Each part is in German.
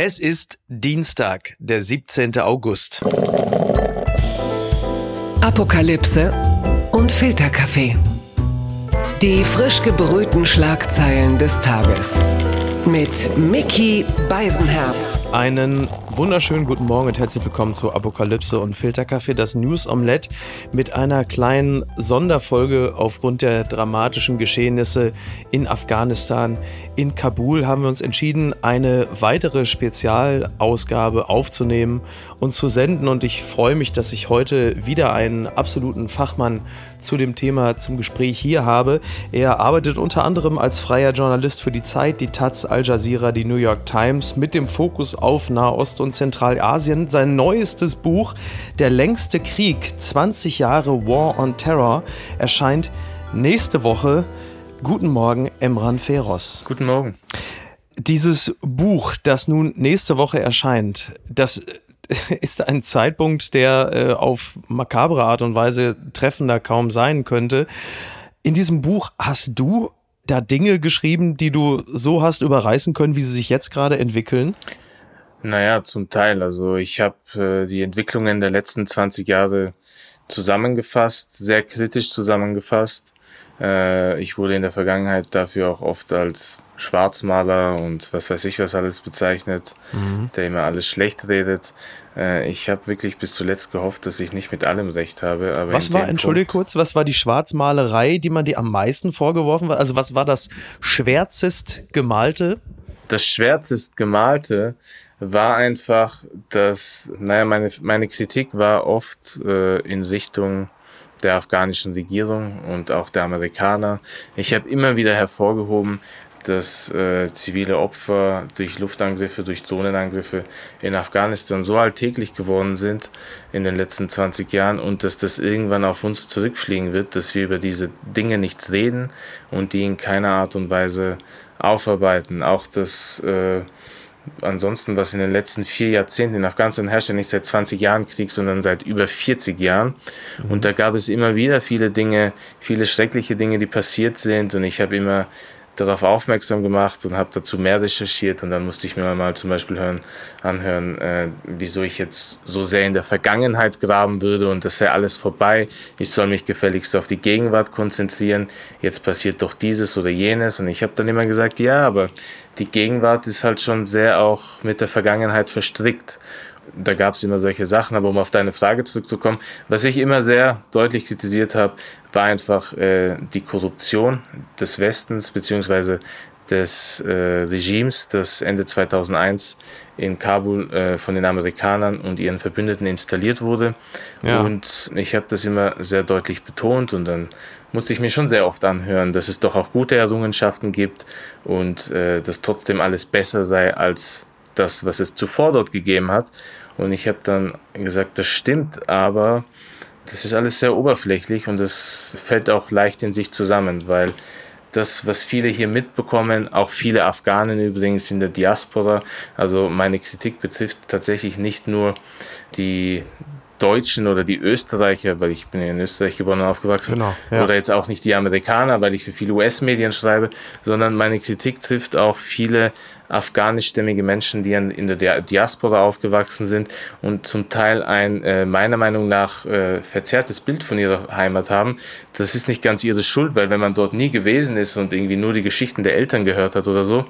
Es ist Dienstag, der 17. August. Apokalypse und Filterkaffee. Die frisch gebrühten Schlagzeilen des Tages. Mit Mickey Beisenherz. Einen wunderschönen guten Morgen und herzlich willkommen zu Apokalypse und Filterkaffee, das News Omelette mit einer kleinen Sonderfolge aufgrund der dramatischen Geschehnisse in Afghanistan. In Kabul haben wir uns entschieden, eine weitere Spezialausgabe aufzunehmen und zu senden und ich freue mich, dass ich heute wieder einen absoluten Fachmann zu dem Thema zum Gespräch hier habe. Er arbeitet unter anderem als freier Journalist für die Zeit, die Taz, Al Jazeera, die New York Times mit dem Fokus auf Nahost und Zentralasien. Sein neuestes Buch, Der längste Krieg, 20 Jahre War on Terror, erscheint nächste Woche. Guten Morgen, Emran Feros. Guten Morgen. Dieses Buch, das nun nächste Woche erscheint, das ist ein Zeitpunkt, der äh, auf makabre Art und Weise treffender kaum sein könnte. In diesem Buch hast du da Dinge geschrieben, die du so hast überreißen können, wie sie sich jetzt gerade entwickeln? Naja, zum Teil. Also ich habe äh, die Entwicklungen der letzten 20 Jahre zusammengefasst, sehr kritisch zusammengefasst. Äh, ich wurde in der Vergangenheit dafür auch oft als Schwarzmaler und was weiß ich was alles bezeichnet, mhm. der immer alles schlecht redet. Äh, ich habe wirklich bis zuletzt gehofft, dass ich nicht mit allem recht habe. Aber was war, entschuldige kurz, was war die Schwarzmalerei, die man dir am meisten vorgeworfen war? Also was war das schwärzest gemalte? Das schwärzest gemalte war einfach, dass, naja, meine, meine Kritik war oft äh, in Richtung der afghanischen Regierung und auch der Amerikaner. Ich habe immer wieder hervorgehoben, dass äh, zivile Opfer durch Luftangriffe, durch Zonenangriffe in Afghanistan so alltäglich geworden sind in den letzten 20 Jahren und dass das irgendwann auf uns zurückfliegen wird, dass wir über diese Dinge nicht reden und die in keiner Art und Weise aufarbeiten. Auch das äh, ansonsten, was in den letzten vier Jahrzehnten in Afghanistan herrscht, ja nicht seit 20 Jahren Krieg, sondern seit über 40 Jahren. Mhm. Und da gab es immer wieder viele Dinge, viele schreckliche Dinge, die passiert sind. Und ich habe immer darauf aufmerksam gemacht und habe dazu mehr recherchiert und dann musste ich mir mal zum Beispiel hören, anhören, äh, wieso ich jetzt so sehr in der Vergangenheit graben würde und das sei alles vorbei. Ich soll mich gefälligst auf die Gegenwart konzentrieren. Jetzt passiert doch dieses oder jenes und ich habe dann immer gesagt, ja, aber die Gegenwart ist halt schon sehr auch mit der Vergangenheit verstrickt da gab es immer solche Sachen, aber um auf deine Frage zurückzukommen, was ich immer sehr deutlich kritisiert habe, war einfach äh, die Korruption des Westens beziehungsweise des äh, Regimes, das Ende 2001 in Kabul äh, von den Amerikanern und ihren Verbündeten installiert wurde. Ja. Und ich habe das immer sehr deutlich betont und dann musste ich mir schon sehr oft anhören, dass es doch auch gute Errungenschaften gibt und äh, dass trotzdem alles besser sei als das, was es zuvor dort gegeben hat. Und ich habe dann gesagt, das stimmt, aber das ist alles sehr oberflächlich und das fällt auch leicht in sich zusammen, weil das, was viele hier mitbekommen, auch viele Afghanen übrigens in der Diaspora, also meine Kritik betrifft tatsächlich nicht nur die Deutschen oder die Österreicher, weil ich bin in Österreich geboren und aufgewachsen, genau, ja. oder jetzt auch nicht die Amerikaner, weil ich für viele US-Medien schreibe, sondern meine Kritik trifft auch viele afghanischstämmige Menschen, die in der Diaspora aufgewachsen sind und zum Teil ein äh, meiner Meinung nach äh, verzerrtes Bild von ihrer Heimat haben. Das ist nicht ganz ihre Schuld, weil wenn man dort nie gewesen ist und irgendwie nur die Geschichten der Eltern gehört hat oder so,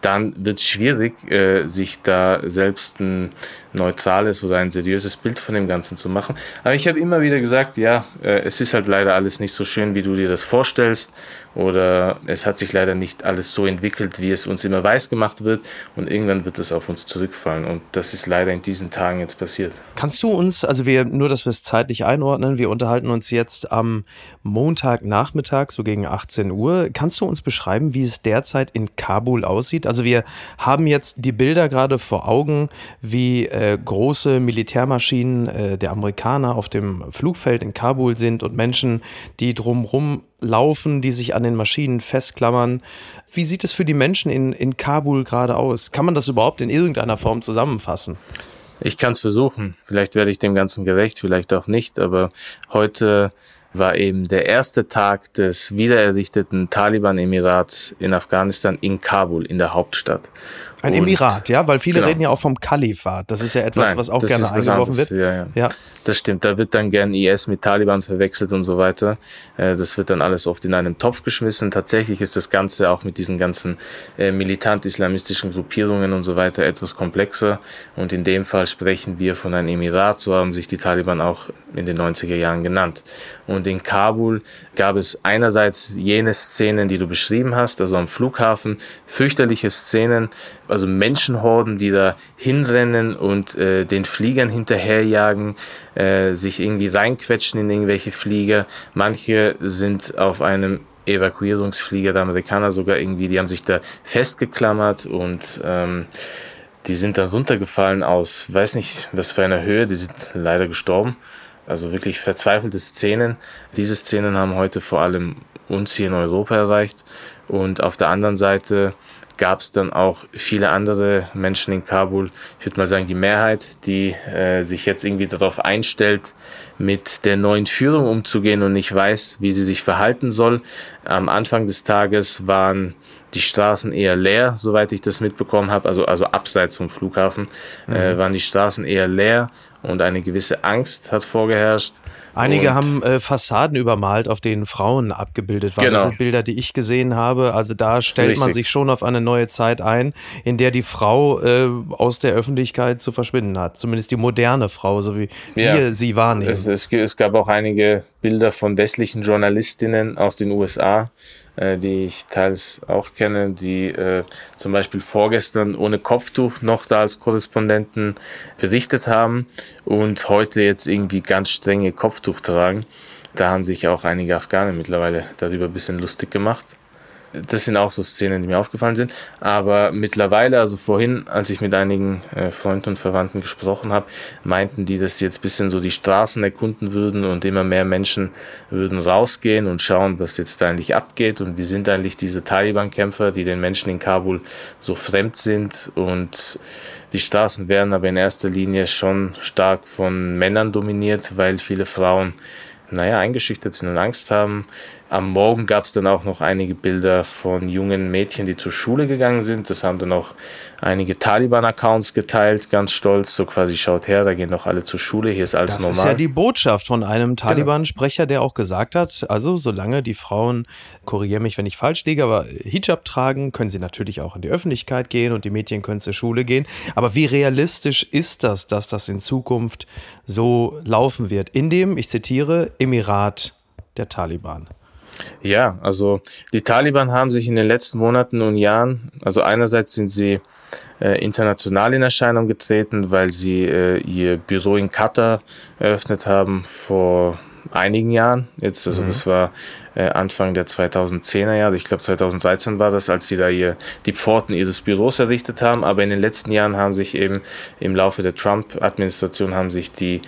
dann wird es schwierig, äh, sich da selbst ein neutrales oder ein seriöses Bild von dem Ganzen zu machen. Aber ich habe immer wieder gesagt, ja, äh, es ist halt leider alles nicht so schön, wie du dir das vorstellst oder es hat sich leider nicht alles so entwickelt, wie es uns immer weiß gemacht wird und irgendwann wird es auf uns zurückfallen und das ist leider in diesen Tagen jetzt passiert. Kannst du uns, also wir, nur dass wir es zeitlich einordnen, wir unterhalten uns jetzt am Montagnachmittag, so gegen 18 Uhr. Kannst du uns beschreiben, wie es derzeit in Kabul aussieht? Also wir haben jetzt die Bilder gerade vor Augen, wie äh, große Militärmaschinen äh, der Amerikaner auf dem Flugfeld in Kabul sind und Menschen, die drumherum laufen, die sich an den Maschinen festklammern. Wie sieht es für die Menschen in, in Kabul gerade aus? Kann man das überhaupt in irgendeiner Form zusammenfassen? Ich kann es versuchen. Vielleicht werde ich dem Ganzen gerecht, vielleicht auch nicht. Aber heute war eben der erste Tag des wiedererrichteten Taliban-Emirats in Afghanistan in Kabul, in der Hauptstadt. Ein und, Emirat, ja, weil viele genau. reden ja auch vom Kalifat. Das ist ja etwas, Nein, was auch gerne eingeworfen wird. Ja, ja. ja, das stimmt. Da wird dann gern IS mit Taliban verwechselt und so weiter. Äh, das wird dann alles oft in einen Topf geschmissen. Tatsächlich ist das Ganze auch mit diesen ganzen äh, militant-islamistischen Gruppierungen und so weiter etwas komplexer. Und in dem Fall sprechen wir von einem Emirat. So haben sich die Taliban auch in den 90er Jahren genannt. Und in Kabul gab es einerseits jene Szenen, die du beschrieben hast, also am Flughafen, fürchterliche Szenen, also Menschenhorden, die da hinrennen und äh, den Fliegern hinterherjagen, äh, sich irgendwie reinquetschen in irgendwelche Flieger. Manche sind auf einem Evakuierungsflieger der Amerikaner sogar irgendwie, die haben sich da festgeklammert und ähm, die sind dann runtergefallen aus, weiß nicht, was für einer Höhe, die sind leider gestorben. Also wirklich verzweifelte Szenen. Diese Szenen haben heute vor allem uns hier in Europa erreicht. Und auf der anderen Seite gab es dann auch viele andere Menschen in Kabul, ich würde mal sagen die Mehrheit, die äh, sich jetzt irgendwie darauf einstellt, mit der neuen Führung umzugehen und nicht weiß, wie sie sich verhalten soll. Am Anfang des Tages waren die Straßen eher leer, soweit ich das mitbekommen habe, also, also abseits vom Flughafen, äh, mhm. äh, waren die Straßen eher leer und eine gewisse Angst hat vorgeherrscht. Einige und haben äh, Fassaden übermalt, auf denen Frauen abgebildet waren. Genau. Das sind Bilder, die ich gesehen habe. Also da stellt Richtig. man sich schon auf eine neue Zeit ein, in der die Frau äh, aus der Öffentlichkeit zu verschwinden hat. Zumindest die moderne Frau, so wie ja. wir sie wahrnehmen. Es, es, es gab auch einige Bilder von westlichen Journalistinnen aus den USA, äh, die ich teils auch kenne, die äh, zum Beispiel vorgestern ohne Kopftuch noch da als Korrespondenten berichtet haben und heute jetzt irgendwie ganz strenge Kopftuch tragen. Da haben sich auch einige Afghanen mittlerweile darüber ein bisschen lustig gemacht das sind auch so Szenen, die mir aufgefallen sind. Aber mittlerweile, also vorhin, als ich mit einigen äh, Freunden und Verwandten gesprochen habe, meinten die, dass sie jetzt ein bisschen so die Straßen erkunden würden und immer mehr Menschen würden rausgehen und schauen, was jetzt da eigentlich abgeht und wie sind eigentlich diese Taliban-Kämpfer, die den Menschen in Kabul so fremd sind. Und die Straßen werden aber in erster Linie schon stark von Männern dominiert, weil viele Frauen naja, eingeschüchtert sind und Angst haben. Am Morgen gab es dann auch noch einige Bilder von jungen Mädchen, die zur Schule gegangen sind. Das haben dann auch einige Taliban-Accounts geteilt, ganz stolz. So quasi schaut her, da gehen doch alle zur Schule, hier ist alles das normal. Das ist ja die Botschaft von einem genau. Taliban-Sprecher, der auch gesagt hat, also solange die Frauen, korrigiere mich, wenn ich falsch liege, aber Hijab tragen, können sie natürlich auch in die Öffentlichkeit gehen und die Mädchen können zur Schule gehen. Aber wie realistisch ist das, dass das in Zukunft so laufen wird? In dem, ich zitiere, Emirat der Taliban. Ja, also die Taliban haben sich in den letzten Monaten und Jahren, also einerseits sind sie äh, international in Erscheinung getreten, weil sie äh, ihr Büro in Katar eröffnet haben vor einigen Jahren. Jetzt, also mhm. das war äh, Anfang der 2010er Jahre, ich glaube 2013 war das, als sie da ihr, die Pforten ihres Büros errichtet haben. Aber in den letzten Jahren haben sich eben im Laufe der Trump-Administration haben sich die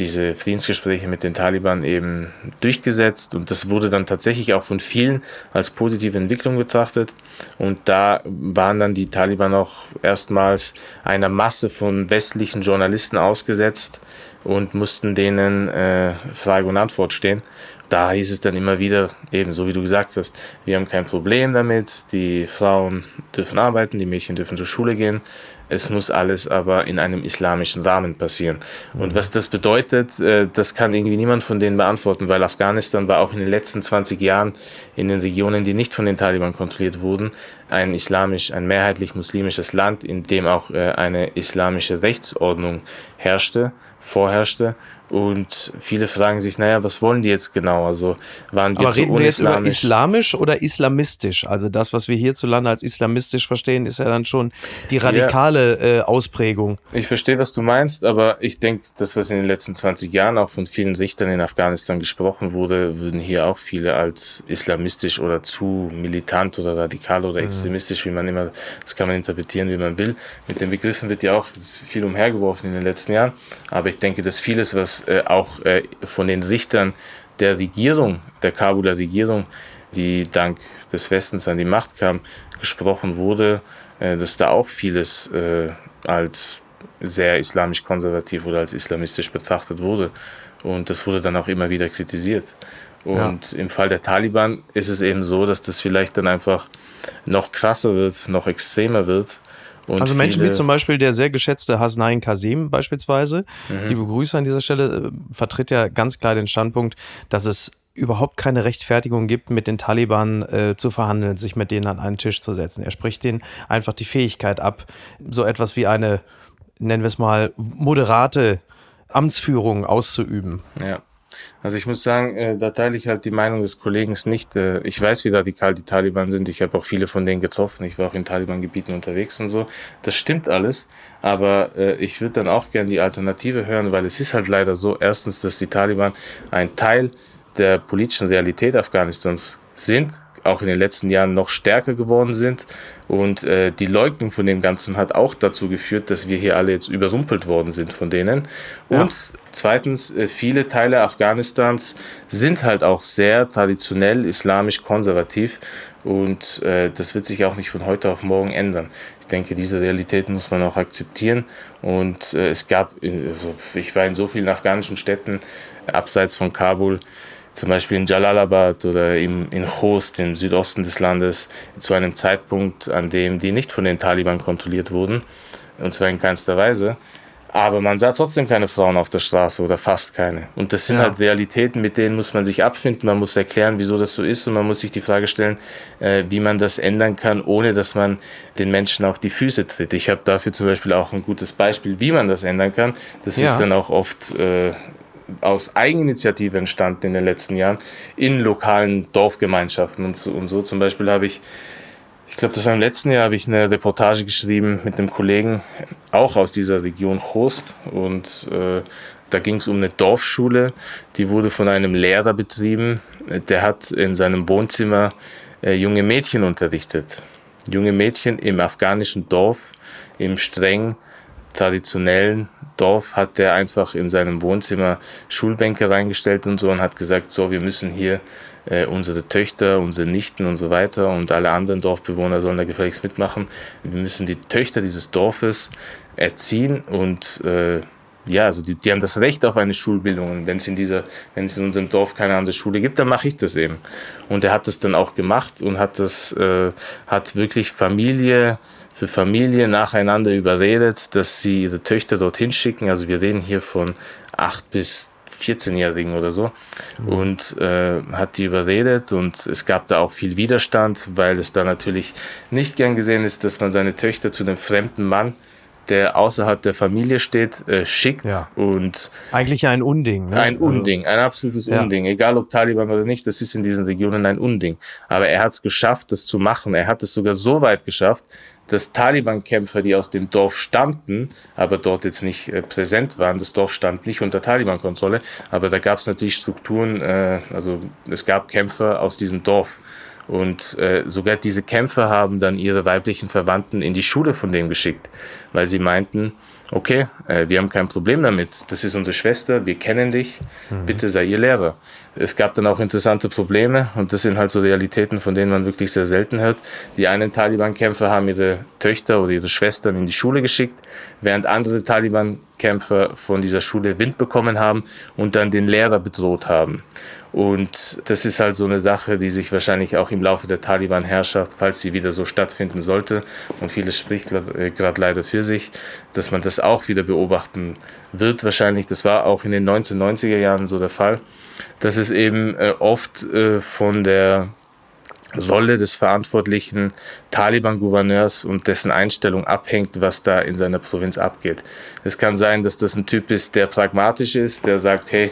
diese Friedensgespräche mit den Taliban eben durchgesetzt und das wurde dann tatsächlich auch von vielen als positive Entwicklung betrachtet und da waren dann die Taliban auch erstmals einer Masse von westlichen Journalisten ausgesetzt und mussten denen äh, Frage und Antwort stehen. Da hieß es dann immer wieder, eben so wie du gesagt hast, wir haben kein Problem damit, die Frauen dürfen arbeiten, die Mädchen dürfen zur Schule gehen, es muss alles aber in einem islamischen Rahmen passieren. Und was das bedeutet, äh, das kann irgendwie niemand von denen beantworten, weil Afghanistan war auch in den letzten 20 Jahren in den Regionen, die nicht von den Taliban kontrolliert wurden, ein islamisch, ein mehrheitlich muslimisches Land, in dem auch äh, eine islamische Rechtsordnung herrschte, vorherrschte. Und viele fragen sich, naja, was wollen die jetzt genau? Also waren wir Aber zu reden wir jetzt über islamisch oder islamistisch? Also das, was wir hierzulande als islamistisch verstehen, ist ja dann schon die radikale ja, äh, Ausprägung. Ich verstehe, was du meinst, aber ich denke, das, was in den letzten 20 Jahren auch von vielen Richtern in Afghanistan gesprochen wurde, würden hier auch viele als islamistisch oder zu militant oder radikal oder mhm. extremistisch, wie man immer, das kann man interpretieren, wie man will. Mit den Begriffen wird ja auch viel umhergeworfen in den letzten Jahren. Aber ich denke, dass vieles, was äh, auch äh, von den Richtern der Regierung, der Kabuler Regierung, die dank des Westens an die Macht kam, gesprochen wurde, äh, dass da auch vieles äh, als sehr islamisch konservativ oder als islamistisch betrachtet wurde. Und das wurde dann auch immer wieder kritisiert. Und ja. im Fall der Taliban ist es eben so, dass das vielleicht dann einfach noch krasser wird, noch extremer wird. Und also Menschen wie zum Beispiel der sehr geschätzte Hasnain Kasim beispielsweise, mhm. die Begrüßer an dieser Stelle, äh, vertritt ja ganz klar den Standpunkt, dass es überhaupt keine Rechtfertigung gibt, mit den Taliban äh, zu verhandeln, sich mit denen an einen Tisch zu setzen. Er spricht denen einfach die Fähigkeit ab, so etwas wie eine, nennen wir es mal, moderate Amtsführung auszuüben. Ja. Also ich muss sagen, äh, da teile ich halt die Meinung des Kollegen nicht. Äh, ich weiß, wie radikal die Taliban sind. Ich habe auch viele von denen getroffen. Ich war auch in Taliban-Gebieten unterwegs und so. Das stimmt alles. Aber äh, ich würde dann auch gerne die Alternative hören, weil es ist halt leider so, erstens, dass die Taliban ein Teil der politischen Realität Afghanistans sind auch in den letzten Jahren noch stärker geworden sind. Und äh, die Leugnung von dem Ganzen hat auch dazu geführt, dass wir hier alle jetzt überrumpelt worden sind von denen. Ja. Und zweitens, äh, viele Teile Afghanistans sind halt auch sehr traditionell islamisch konservativ. Und äh, das wird sich auch nicht von heute auf morgen ändern. Ich denke, diese Realität muss man auch akzeptieren. Und äh, es gab, also ich war in so vielen afghanischen Städten abseits von Kabul, zum Beispiel in Jalalabad oder im, in Khost im Südosten des Landes zu einem Zeitpunkt, an dem die nicht von den Taliban kontrolliert wurden, und zwar in keinster Weise. Aber man sah trotzdem keine Frauen auf der Straße oder fast keine. Und das sind ja. halt Realitäten, mit denen muss man sich abfinden. Man muss erklären, wieso das so ist. Und man muss sich die Frage stellen, äh, wie man das ändern kann, ohne dass man den Menschen auf die Füße tritt. Ich habe dafür zum Beispiel auch ein gutes Beispiel, wie man das ändern kann. Das ja. ist dann auch oft äh, aus Eigeninitiative entstanden in den letzten Jahren in lokalen Dorfgemeinschaften und so. Und so zum Beispiel habe ich, ich glaube, das war im letzten Jahr, habe ich eine Reportage geschrieben mit einem Kollegen, auch aus dieser Region Chost. Und äh, da ging es um eine Dorfschule, die wurde von einem Lehrer betrieben. Der hat in seinem Wohnzimmer äh, junge Mädchen unterrichtet. Junge Mädchen im afghanischen Dorf, im streng traditionellen Dorf hat der einfach in seinem Wohnzimmer Schulbänke reingestellt und so und hat gesagt, so, wir müssen hier äh, unsere Töchter, unsere Nichten und so weiter und alle anderen Dorfbewohner sollen da gefälligst mitmachen. Wir müssen die Töchter dieses Dorfes erziehen und äh, ja, also die, die haben das Recht auf eine Schulbildung. Und wenn es in dieser, wenn es in unserem Dorf keine andere Schule gibt, dann mache ich das eben. Und er hat das dann auch gemacht und hat das, äh, hat wirklich Familie für Familie nacheinander überredet, dass sie ihre Töchter dorthin schicken. Also wir reden hier von acht bis 14-Jährigen oder so mhm. und äh, hat die überredet und es gab da auch viel Widerstand, weil es da natürlich nicht gern gesehen ist, dass man seine Töchter zu einem fremden Mann der außerhalb der Familie steht, äh, schickt. Ja. Und Eigentlich ein Unding. Ne? Ein also Unding, ein absolutes ja. Unding. Egal ob Taliban oder nicht, das ist in diesen Regionen ein Unding. Aber er hat es geschafft, das zu machen. Er hat es sogar so weit geschafft, dass Taliban-Kämpfer, die aus dem Dorf stammten, aber dort jetzt nicht äh, präsent waren, das Dorf stand nicht unter Taliban-Kontrolle, aber da gab es natürlich Strukturen, äh, also es gab Kämpfer aus diesem Dorf. Und äh, sogar diese Kämpfer haben dann ihre weiblichen Verwandten in die Schule von dem geschickt, weil sie meinten, okay, äh, wir haben kein Problem damit, das ist unsere Schwester, wir kennen dich, mhm. bitte sei ihr Lehrer. Es gab dann auch interessante Probleme und das sind halt so Realitäten, von denen man wirklich sehr selten hört. Die einen Taliban-Kämpfer haben ihre Töchter oder ihre Schwestern in die Schule geschickt, während andere Taliban-Kämpfer von dieser Schule Wind bekommen haben und dann den Lehrer bedroht haben. Und das ist halt so eine Sache, die sich wahrscheinlich auch im Laufe der Taliban-Herrschaft, falls sie wieder so stattfinden sollte, und vieles spricht äh, gerade leider für sich, dass man das auch wieder beobachten wird wahrscheinlich. Das war auch in den 1990er Jahren so der Fall, dass es eben äh, oft äh, von der Rolle des verantwortlichen Taliban-Gouverneurs und dessen Einstellung abhängt, was da in seiner Provinz abgeht. Es kann sein, dass das ein Typ ist, der pragmatisch ist, der sagt, hey,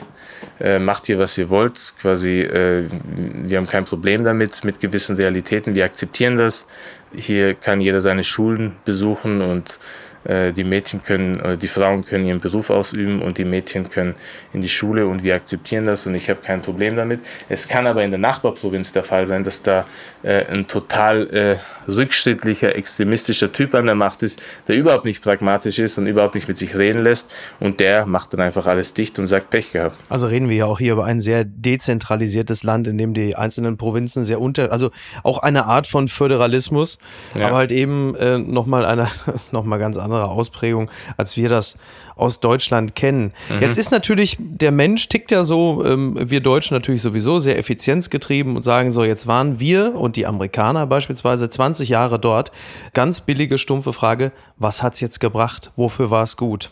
äh, macht hier, was ihr wollt, quasi, äh, wir haben kein Problem damit, mit gewissen Realitäten, wir akzeptieren das. Hier kann jeder seine Schulen besuchen und die Mädchen können, äh, die Frauen können ihren Beruf ausüben und die Mädchen können in die Schule und wir akzeptieren das und ich habe kein Problem damit. Es kann aber in der Nachbarprovinz der Fall sein, dass da äh, ein total äh, rückschrittlicher, extremistischer Typ an der Macht ist, der überhaupt nicht pragmatisch ist und überhaupt nicht mit sich reden lässt und der macht dann einfach alles dicht und sagt Pech gehabt. Also reden wir ja auch hier über ein sehr dezentralisiertes Land, in dem die einzelnen Provinzen sehr unter, also auch eine Art von Föderalismus, ja. aber halt eben äh, nochmal eine, nochmal ganz andere klarere Ausprägung, als wir das aus Deutschland kennen. Mhm. Jetzt ist natürlich, der Mensch tickt ja so, ähm, wir Deutschen natürlich sowieso sehr effizienzgetrieben und sagen so, jetzt waren wir und die Amerikaner beispielsweise 20 Jahre dort. Ganz billige, stumpfe Frage, was hat es jetzt gebracht? Wofür war es gut?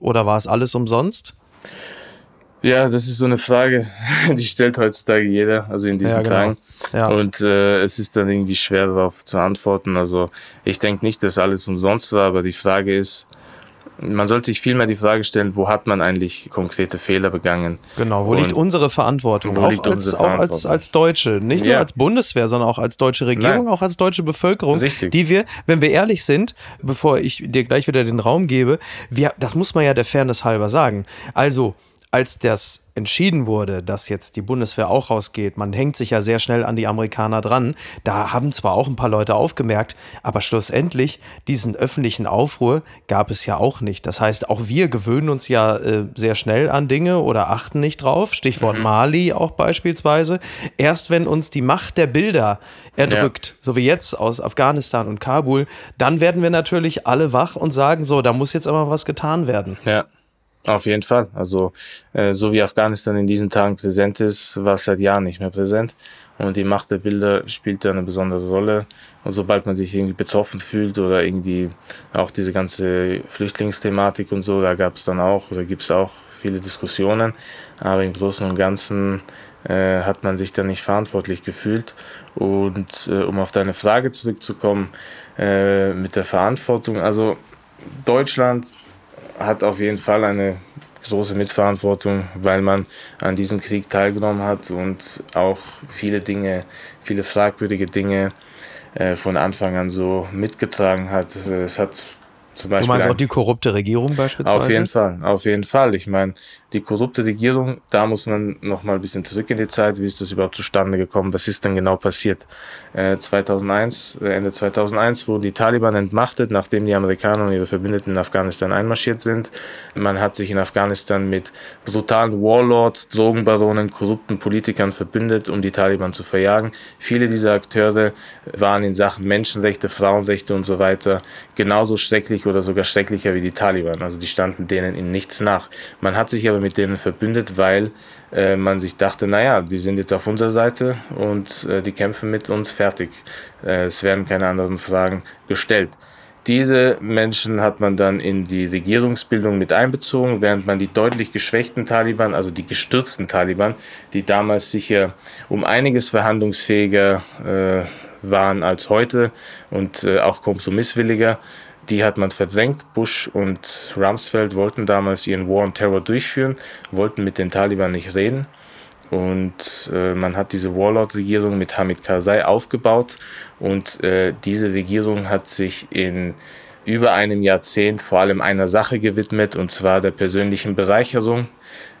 Oder war es alles umsonst? Ja, das ist so eine Frage, die stellt heutzutage jeder, also in diesen ja, genau. Tagen. Ja. Und äh, es ist dann irgendwie schwer darauf zu antworten. Also ich denke nicht, dass alles umsonst war, aber die Frage ist, man sollte sich vielmehr die Frage stellen, wo hat man eigentlich konkrete Fehler begangen? Genau, wo Und liegt unsere Verantwortung? Wo auch liegt als, unsere Verantwortung? Auch als, als Deutsche, nicht ja. nur als Bundeswehr, sondern auch als deutsche Regierung, Nein. auch als deutsche Bevölkerung, Richtig. die wir, wenn wir ehrlich sind, bevor ich dir gleich wieder den Raum gebe, wir, das muss man ja der Fairness halber sagen. Also, als das entschieden wurde, dass jetzt die Bundeswehr auch rausgeht, man hängt sich ja sehr schnell an die Amerikaner dran. Da haben zwar auch ein paar Leute aufgemerkt, aber schlussendlich diesen öffentlichen Aufruhr gab es ja auch nicht. Das heißt, auch wir gewöhnen uns ja äh, sehr schnell an Dinge oder achten nicht drauf. Stichwort mhm. Mali auch beispielsweise. Erst wenn uns die Macht der Bilder erdrückt, ja. so wie jetzt aus Afghanistan und Kabul, dann werden wir natürlich alle wach und sagen, so, da muss jetzt aber was getan werden. Ja. Auf jeden Fall. Also äh, so wie Afghanistan in diesen Tagen präsent ist, war es seit Jahren nicht mehr präsent. Und die Macht der Bilder spielt da eine besondere Rolle. Und sobald man sich irgendwie betroffen fühlt oder irgendwie auch diese ganze Flüchtlingsthematik und so, da gab es dann auch oder gibt es auch viele Diskussionen. Aber im Großen und Ganzen äh, hat man sich da nicht verantwortlich gefühlt. Und äh, um auf deine Frage zurückzukommen äh, mit der Verantwortung, also Deutschland hat auf jeden Fall eine große Mitverantwortung, weil man an diesem Krieg teilgenommen hat und auch viele Dinge, viele fragwürdige Dinge äh, von Anfang an so mitgetragen hat. Es hat zum Beispiel du meinst auch die korrupte Regierung beispielsweise? Auf jeden Fall, auf jeden Fall. Ich meine, die korrupte Regierung, da muss man noch mal ein bisschen zurück in die Zeit. Wie ist das überhaupt zustande gekommen? Was ist denn genau passiert? Äh, 2001, äh, Ende 2001 wurden die Taliban entmachtet, nachdem die Amerikaner und ihre Verbündeten in Afghanistan einmarschiert sind. Man hat sich in Afghanistan mit brutalen Warlords, Drogenbaronen, korrupten Politikern verbündet, um die Taliban zu verjagen. Viele dieser Akteure waren in Sachen Menschenrechte, Frauenrechte und so weiter genauso schrecklich oder sogar schrecklicher wie die Taliban. Also die standen denen in nichts nach. Man hat sich aber mit denen verbündet, weil äh, man sich dachte, naja, die sind jetzt auf unserer Seite und äh, die kämpfen mit uns fertig. Äh, es werden keine anderen Fragen gestellt. Diese Menschen hat man dann in die Regierungsbildung mit einbezogen, während man die deutlich geschwächten Taliban, also die gestürzten Taliban, die damals sicher um einiges verhandlungsfähiger äh, waren als heute und äh, auch kompromisswilliger, die hat man verdrängt. Bush und Rumsfeld wollten damals ihren War on Terror durchführen, wollten mit den Taliban nicht reden. Und äh, man hat diese Warlord-Regierung mit Hamid Karzai aufgebaut. Und äh, diese Regierung hat sich in über einem Jahrzehnt vor allem einer Sache gewidmet, und zwar der persönlichen Bereicherung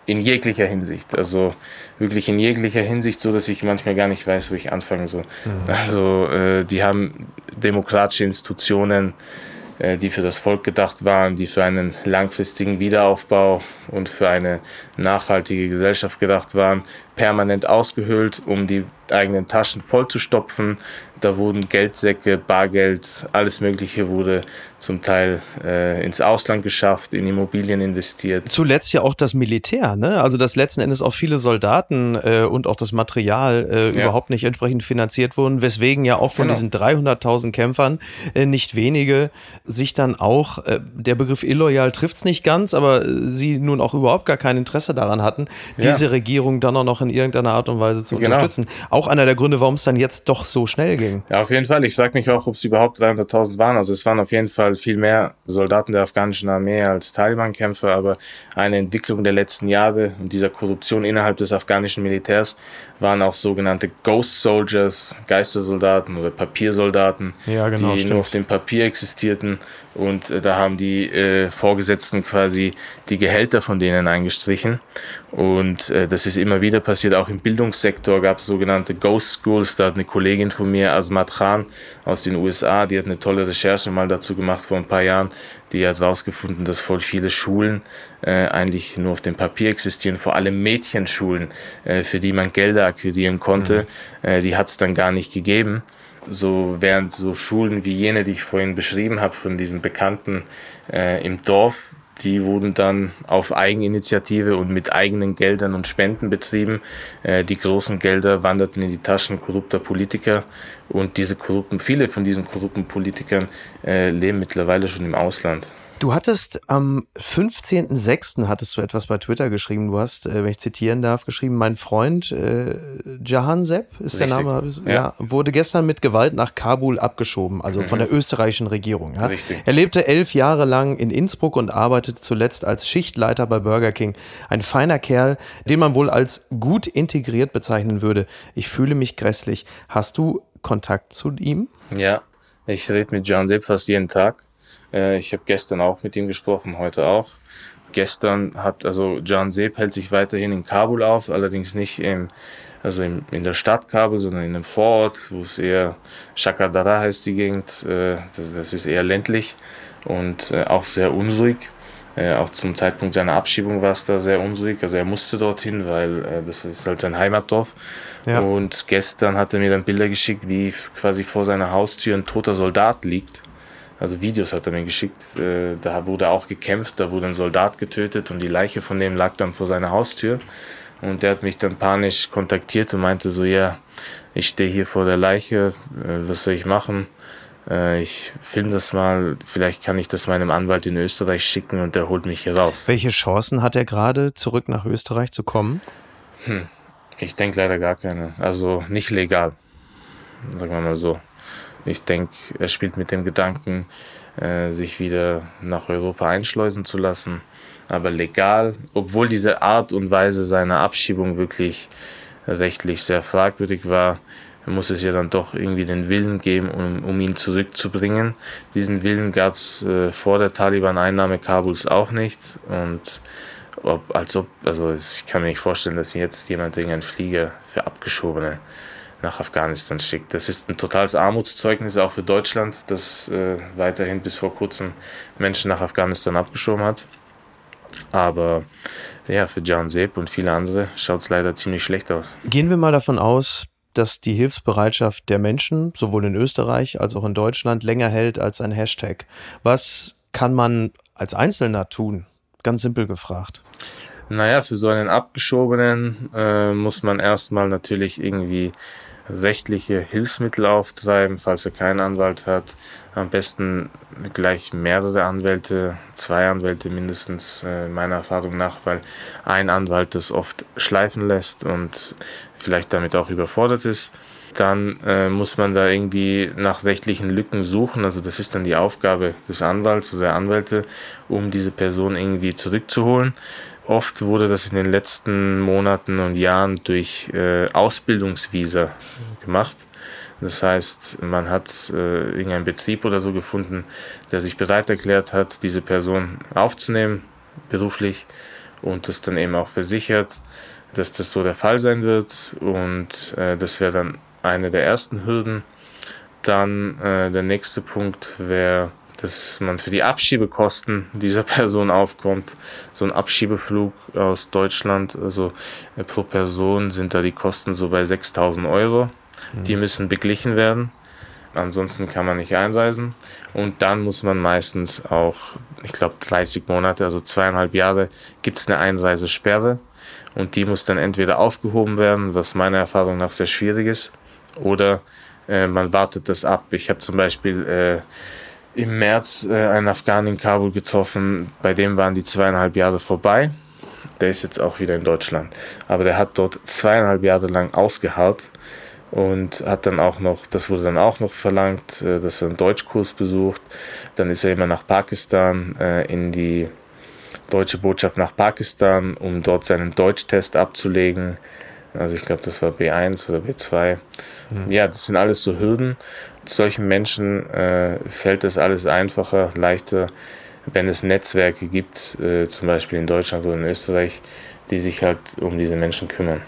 in jeglicher Hinsicht. Also wirklich in jeglicher Hinsicht, so dass ich manchmal gar nicht weiß, wo ich anfangen soll. Mhm. Also äh, die haben demokratische Institutionen die für das Volk gedacht waren, die für einen langfristigen Wiederaufbau und für eine nachhaltige Gesellschaft gedacht waren, permanent ausgehöhlt, um die eigenen Taschen vollzustopfen. Da wurden Geldsäcke, Bargeld, alles Mögliche wurde zum Teil äh, ins Ausland geschafft, in Immobilien investiert. Zuletzt ja auch das Militär, ne? Also dass letzten Endes auch viele Soldaten äh, und auch das Material äh, ja. überhaupt nicht entsprechend finanziert wurden, weswegen ja auch von genau. diesen 300.000 Kämpfern äh, nicht wenige sich dann auch, äh, der Begriff illoyal trifft es nicht ganz, aber sie nun auch überhaupt gar kein Interesse daran hatten, ja. diese Regierung dann auch noch in irgendeiner Art und Weise zu genau. unterstützen. Auch einer der Gründe, warum es dann jetzt doch so schnell ging. Ja, auf jeden Fall. Ich frage mich auch, ob es überhaupt 300.000 waren. Also es waren auf jeden Fall viel mehr Soldaten der afghanischen Armee als Taliban-Kämpfer, aber eine Entwicklung der letzten Jahre und dieser Korruption innerhalb des afghanischen Militärs waren auch sogenannte Ghost Soldiers, Geistersoldaten oder Papiersoldaten, ja, genau, die stimmt. nur auf dem Papier existierten. Und äh, da haben die äh, Vorgesetzten quasi die Gehälter von denen eingestrichen. Und äh, das ist immer wieder passiert. Auch im Bildungssektor gab es sogenannte Ghost Schools. Da hat eine Kollegin von mir, Asmat Khan aus den USA, die hat eine tolle Recherche mal dazu gemacht vor ein paar Jahren. Die hat herausgefunden, dass voll viele Schulen äh, eigentlich nur auf dem Papier existieren, vor allem Mädchenschulen, äh, für die man Gelder akquirieren konnte. Mhm. Äh, die hat es dann gar nicht gegeben. so während so Schulen wie jene, die ich vorhin beschrieben habe, von diesen Bekannten äh, im Dorf, die wurden dann auf Eigeninitiative und mit eigenen Geldern und Spenden betrieben. Äh, die großen Gelder wanderten in die Taschen korrupter Politiker und diese korrupten, viele von diesen korrupten Politikern äh, leben mittlerweile schon im Ausland. Du hattest am 15.06. hattest du etwas bei Twitter geschrieben. Du hast, äh, wenn ich zitieren darf, geschrieben, mein Freund äh, Jahan Sepp ist Richtig. der Name, ja. ja. wurde gestern mit Gewalt nach Kabul abgeschoben, also mhm. von der österreichischen Regierung. Ja? Richtig. Er lebte elf Jahre lang in Innsbruck und arbeitete zuletzt als Schichtleiter bei Burger King. Ein feiner Kerl, den man wohl als gut integriert bezeichnen würde. Ich fühle mich grässlich. Hast du Kontakt zu ihm? Ja, ich rede mit John Sepp fast jeden Tag. Äh, ich habe gestern auch mit ihm gesprochen, heute auch. Gestern hat, also John Seep hält sich weiterhin in Kabul auf, allerdings nicht im, also im, in der Stadt Kabul, sondern in einem Vorort, wo es eher Shakadara heißt die Gegend. Äh, das, das ist eher ländlich und äh, auch sehr unruhig. Äh, auch zum Zeitpunkt seiner Abschiebung war es da sehr unruhig. Also er musste dorthin, weil äh, das ist halt sein Heimatdorf. Ja. Und gestern hat er mir dann Bilder geschickt, wie quasi vor seiner Haustür ein toter Soldat liegt. Also Videos hat er mir geschickt. Äh, da wurde auch gekämpft, da wurde ein Soldat getötet und die Leiche von dem lag dann vor seiner Haustür. Und der hat mich dann panisch kontaktiert und meinte so, ja, ich stehe hier vor der Leiche, äh, was soll ich machen? Äh, ich filme das mal, vielleicht kann ich das meinem Anwalt in Österreich schicken und der holt mich hier raus. Welche Chancen hat er gerade, zurück nach Österreich zu kommen? Hm, ich denke leider gar keine. Also nicht legal, sagen wir mal so. Ich denke, er spielt mit dem Gedanken, äh, sich wieder nach Europa einschleusen zu lassen. Aber legal, obwohl diese Art und Weise seiner Abschiebung wirklich rechtlich sehr fragwürdig war, muss es ja dann doch irgendwie den Willen geben, um, um ihn zurückzubringen. Diesen Willen gab es äh, vor der Taliban-Einnahme Kabuls auch nicht. Und ob, als ob, also ich kann mir nicht vorstellen, dass jetzt jemand irgendeinen Flieger für Abgeschobene nach Afghanistan schickt. Das ist ein totales Armutszeugnis auch für Deutschland, das äh, weiterhin bis vor kurzem Menschen nach Afghanistan abgeschoben hat. Aber ja, für John Sepp und viele andere schaut es leider ziemlich schlecht aus. Gehen wir mal davon aus, dass die Hilfsbereitschaft der Menschen, sowohl in Österreich als auch in Deutschland, länger hält als ein Hashtag. Was kann man als Einzelner tun? Ganz simpel gefragt. Naja, für so einen Abgeschobenen äh, muss man erstmal natürlich irgendwie rechtliche Hilfsmittel auftreiben, falls er keinen Anwalt hat. Am besten gleich mehrere Anwälte, zwei Anwälte mindestens, äh, meiner Erfahrung nach, weil ein Anwalt das oft schleifen lässt und vielleicht damit auch überfordert ist. Dann äh, muss man da irgendwie nach rechtlichen Lücken suchen. Also das ist dann die Aufgabe des Anwalts oder der Anwälte, um diese Person irgendwie zurückzuholen. Oft wurde das in den letzten Monaten und Jahren durch äh, Ausbildungsvisa gemacht. Das heißt, man hat äh, irgendeinen Betrieb oder so gefunden, der sich bereit erklärt hat, diese Person aufzunehmen, beruflich, und das dann eben auch versichert, dass das so der Fall sein wird. Und äh, das wäre dann eine der ersten Hürden. Dann äh, der nächste Punkt wäre, dass man für die Abschiebekosten dieser Person aufkommt. So ein Abschiebeflug aus Deutschland, also äh, pro Person sind da die Kosten so bei 6000 Euro. Mhm. Die müssen beglichen werden. Ansonsten kann man nicht einreisen. Und dann muss man meistens auch, ich glaube, 30 Monate, also zweieinhalb Jahre, gibt es eine Einreisesperre. Und die muss dann entweder aufgehoben werden, was meiner Erfahrung nach sehr schwierig ist, oder äh, man wartet das ab. Ich habe zum Beispiel äh, im März äh, einen Afghanen in Kabul getroffen, bei dem waren die zweieinhalb Jahre vorbei. Der ist jetzt auch wieder in Deutschland. Aber der hat dort zweieinhalb Jahre lang ausgeharrt und hat dann auch noch, das wurde dann auch noch verlangt, äh, dass er einen Deutschkurs besucht. Dann ist er immer nach Pakistan äh, in die deutsche Botschaft nach Pakistan, um dort seinen Deutschtest abzulegen. Also ich glaube, das war B1 oder B2. Mhm. Ja, das sind alles so Hürden. Solchen Menschen äh, fällt das alles einfacher, leichter, wenn es Netzwerke gibt, äh, zum Beispiel in Deutschland oder in Österreich, die sich halt um diese Menschen kümmern.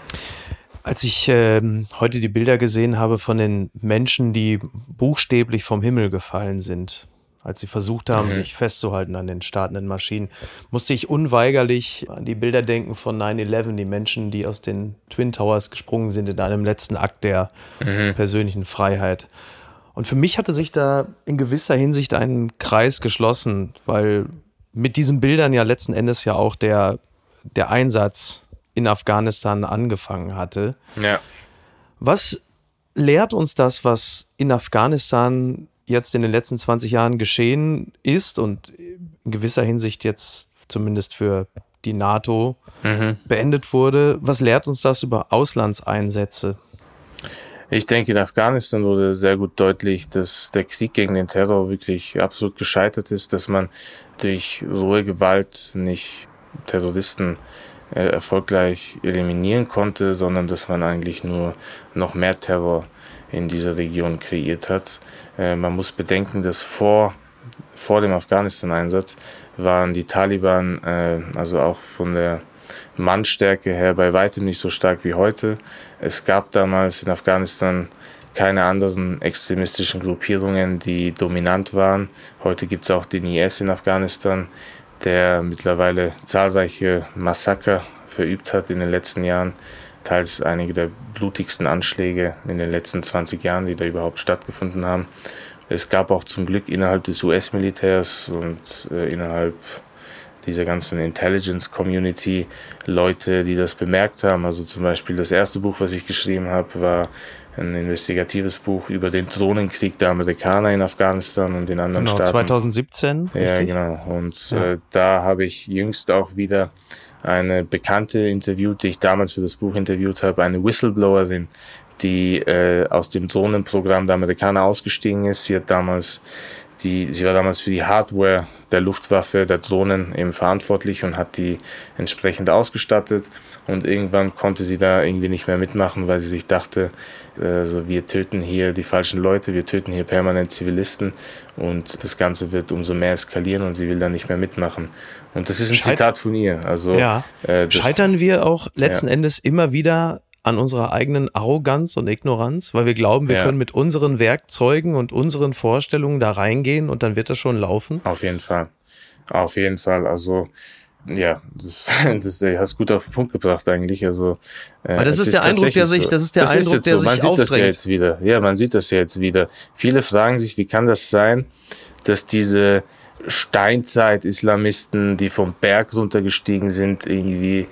Als ich äh, heute die Bilder gesehen habe von den Menschen, die buchstäblich vom Himmel gefallen sind, als sie versucht haben, mhm. sich festzuhalten an den startenden Maschinen, musste ich unweigerlich an die Bilder denken von 9-11, die Menschen, die aus den Twin Towers gesprungen sind in einem letzten Akt der mhm. persönlichen Freiheit. Und für mich hatte sich da in gewisser Hinsicht ein Kreis geschlossen, weil mit diesen Bildern ja letzten Endes ja auch der, der Einsatz in Afghanistan angefangen hatte. Ja. Was lehrt uns das, was in Afghanistan jetzt in den letzten 20 Jahren geschehen ist und in gewisser Hinsicht jetzt zumindest für die NATO mhm. beendet wurde? Was lehrt uns das über Auslandseinsätze? Ich denke, in Afghanistan wurde sehr gut deutlich, dass der Krieg gegen den Terror wirklich absolut gescheitert ist, dass man durch rohe Gewalt nicht Terroristen äh, erfolgreich eliminieren konnte, sondern dass man eigentlich nur noch mehr Terror in dieser Region kreiert hat. Äh, man muss bedenken, dass vor, vor dem Afghanistan-Einsatz waren die Taliban, äh, also auch von der Mannstärke her bei weitem nicht so stark wie heute. Es gab damals in Afghanistan keine anderen extremistischen Gruppierungen, die dominant waren. Heute gibt es auch den IS in Afghanistan, der mittlerweile zahlreiche Massaker verübt hat in den letzten Jahren. Teils einige der blutigsten Anschläge in den letzten 20 Jahren, die da überhaupt stattgefunden haben. Es gab auch zum Glück innerhalb des US-Militärs und äh, innerhalb dieser ganzen Intelligence-Community Leute, die das bemerkt haben. Also zum Beispiel das erste Buch, was ich geschrieben habe, war ein investigatives Buch über den Drohnenkrieg der Amerikaner in Afghanistan und in anderen genau, Staaten. 2017. Ja, richtig? genau. Und ja. Äh, da habe ich jüngst auch wieder eine Bekannte interviewt, die ich damals für das Buch interviewt habe, eine Whistleblowerin, die äh, aus dem Drohnenprogramm der Amerikaner ausgestiegen ist. Sie hat damals die, sie war damals für die Hardware der Luftwaffe, der Drohnen eben verantwortlich und hat die entsprechend ausgestattet. Und irgendwann konnte sie da irgendwie nicht mehr mitmachen, weil sie sich dachte, also wir töten hier die falschen Leute, wir töten hier permanent Zivilisten und das Ganze wird umso mehr eskalieren und sie will da nicht mehr mitmachen. Und das ist ein Scheit Zitat von ihr. Also ja. äh, scheitern wir auch letzten ja. Endes immer wieder an unserer eigenen Arroganz und Ignoranz, weil wir glauben, wir ja. können mit unseren Werkzeugen und unseren Vorstellungen da reingehen und dann wird das schon laufen. Auf jeden Fall. Auf jeden Fall. Also, ja, das, das hast gut auf den Punkt gebracht eigentlich. Also, äh, Weil das ist, ist der Eindruck, der sich, das ist der das Eindruck, ist der so. Man sich sieht aufdrängt. das ja jetzt wieder. Ja, man sieht das ja jetzt wieder. Viele fragen sich, wie kann das sein, dass diese Steinzeit-Islamisten, die vom Berg runtergestiegen sind, irgendwie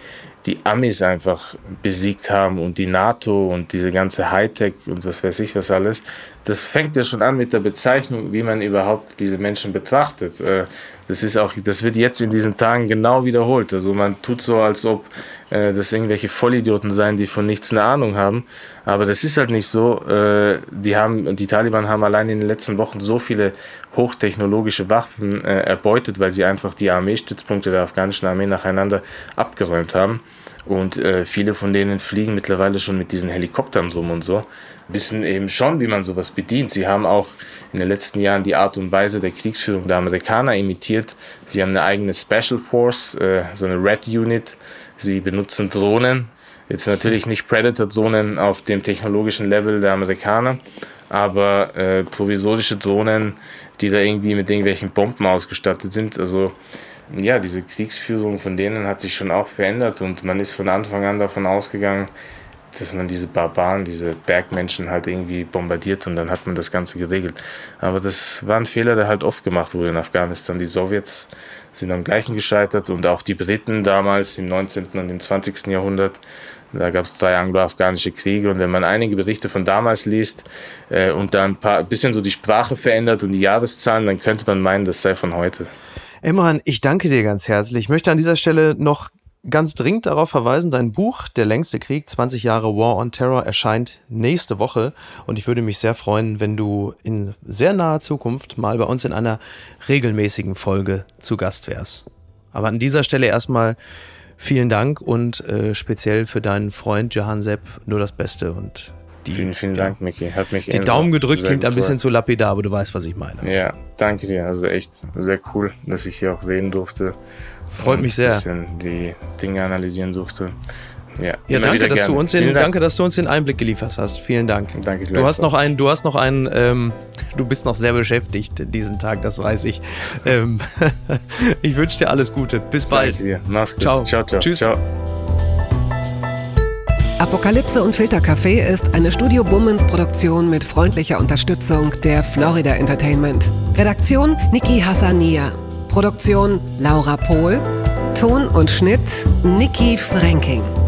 die Amis einfach besiegt haben und die NATO und diese ganze Hightech und was weiß ich was alles. Das fängt ja schon an mit der Bezeichnung, wie man überhaupt diese Menschen betrachtet. Äh, das ist auch, das wird jetzt in diesen Tagen genau wiederholt. Also man tut so, als ob äh, das irgendwelche Vollidioten seien, die von nichts eine Ahnung haben. Aber das ist halt nicht so. Äh, die haben, die Taliban haben allein in den letzten Wochen so viele hochtechnologische Waffen erbeutet, weil sie einfach die Armeestützpunkte der afghanischen Armee nacheinander abgeräumt haben. Und äh, viele von denen fliegen mittlerweile schon mit diesen Helikoptern rum und so, wissen eben schon, wie man sowas bedient. Sie haben auch in den letzten Jahren die Art und Weise der Kriegsführung der Amerikaner imitiert. Sie haben eine eigene Special Force, äh, so eine Red Unit. Sie benutzen Drohnen. Jetzt natürlich nicht Predator-Drohnen auf dem technologischen Level der Amerikaner, aber äh, provisorische Drohnen, die da irgendwie mit irgendwelchen Bomben ausgestattet sind. Also ja, diese Kriegsführung von denen hat sich schon auch verändert und man ist von Anfang an davon ausgegangen, dass man diese Barbaren, diese Bergmenschen halt irgendwie bombardiert und dann hat man das Ganze geregelt. Aber das war ein Fehler, der halt oft gemacht wurde in Afghanistan. Die Sowjets sind am gleichen gescheitert und auch die Briten damals im 19. und im 20. Jahrhundert. Da gab es drei anglo-afghanische Kriege und wenn man einige Berichte von damals liest äh, und da ein paar bisschen so die Sprache verändert und die Jahreszahlen, dann könnte man meinen, das sei von heute. Emran, ich danke dir ganz herzlich. Ich möchte an dieser Stelle noch ganz dringend darauf verweisen, dein Buch Der längste Krieg, 20 Jahre War on Terror, erscheint nächste Woche. Und ich würde mich sehr freuen, wenn du in sehr naher Zukunft mal bei uns in einer regelmäßigen Folge zu Gast wärst. Aber an dieser Stelle erstmal vielen Dank und äh, speziell für deinen Freund Jahan Sepp nur das Beste und die, vielen, vielen Dank, Miki. Hat mich Die Daumen gedrückt klingt ein bisschen zu lapidar, aber du weißt, was ich meine. Ja, danke dir. Also echt sehr cool, dass ich hier auch reden durfte. Freut mich sehr. Ein bisschen die Dinge analysieren durfte. Ja, ja danke, dass du uns den, danke, dass du uns den Einblick geliefert hast. Vielen Dank. Danke Du hast noch einen, du hast noch einen, ähm, du bist noch sehr beschäftigt diesen Tag, das weiß ich. ähm, ich wünsche dir alles Gute. Bis bald. Danke dir. Mach's gut. Ciao, ciao. ciao. Tschüss. Ciao. Apokalypse und Filtercafé ist eine Studio Bummens Produktion mit freundlicher Unterstützung der Florida Entertainment. Redaktion Niki Hassania. Produktion Laura Pohl. Ton und Schnitt Niki Franking.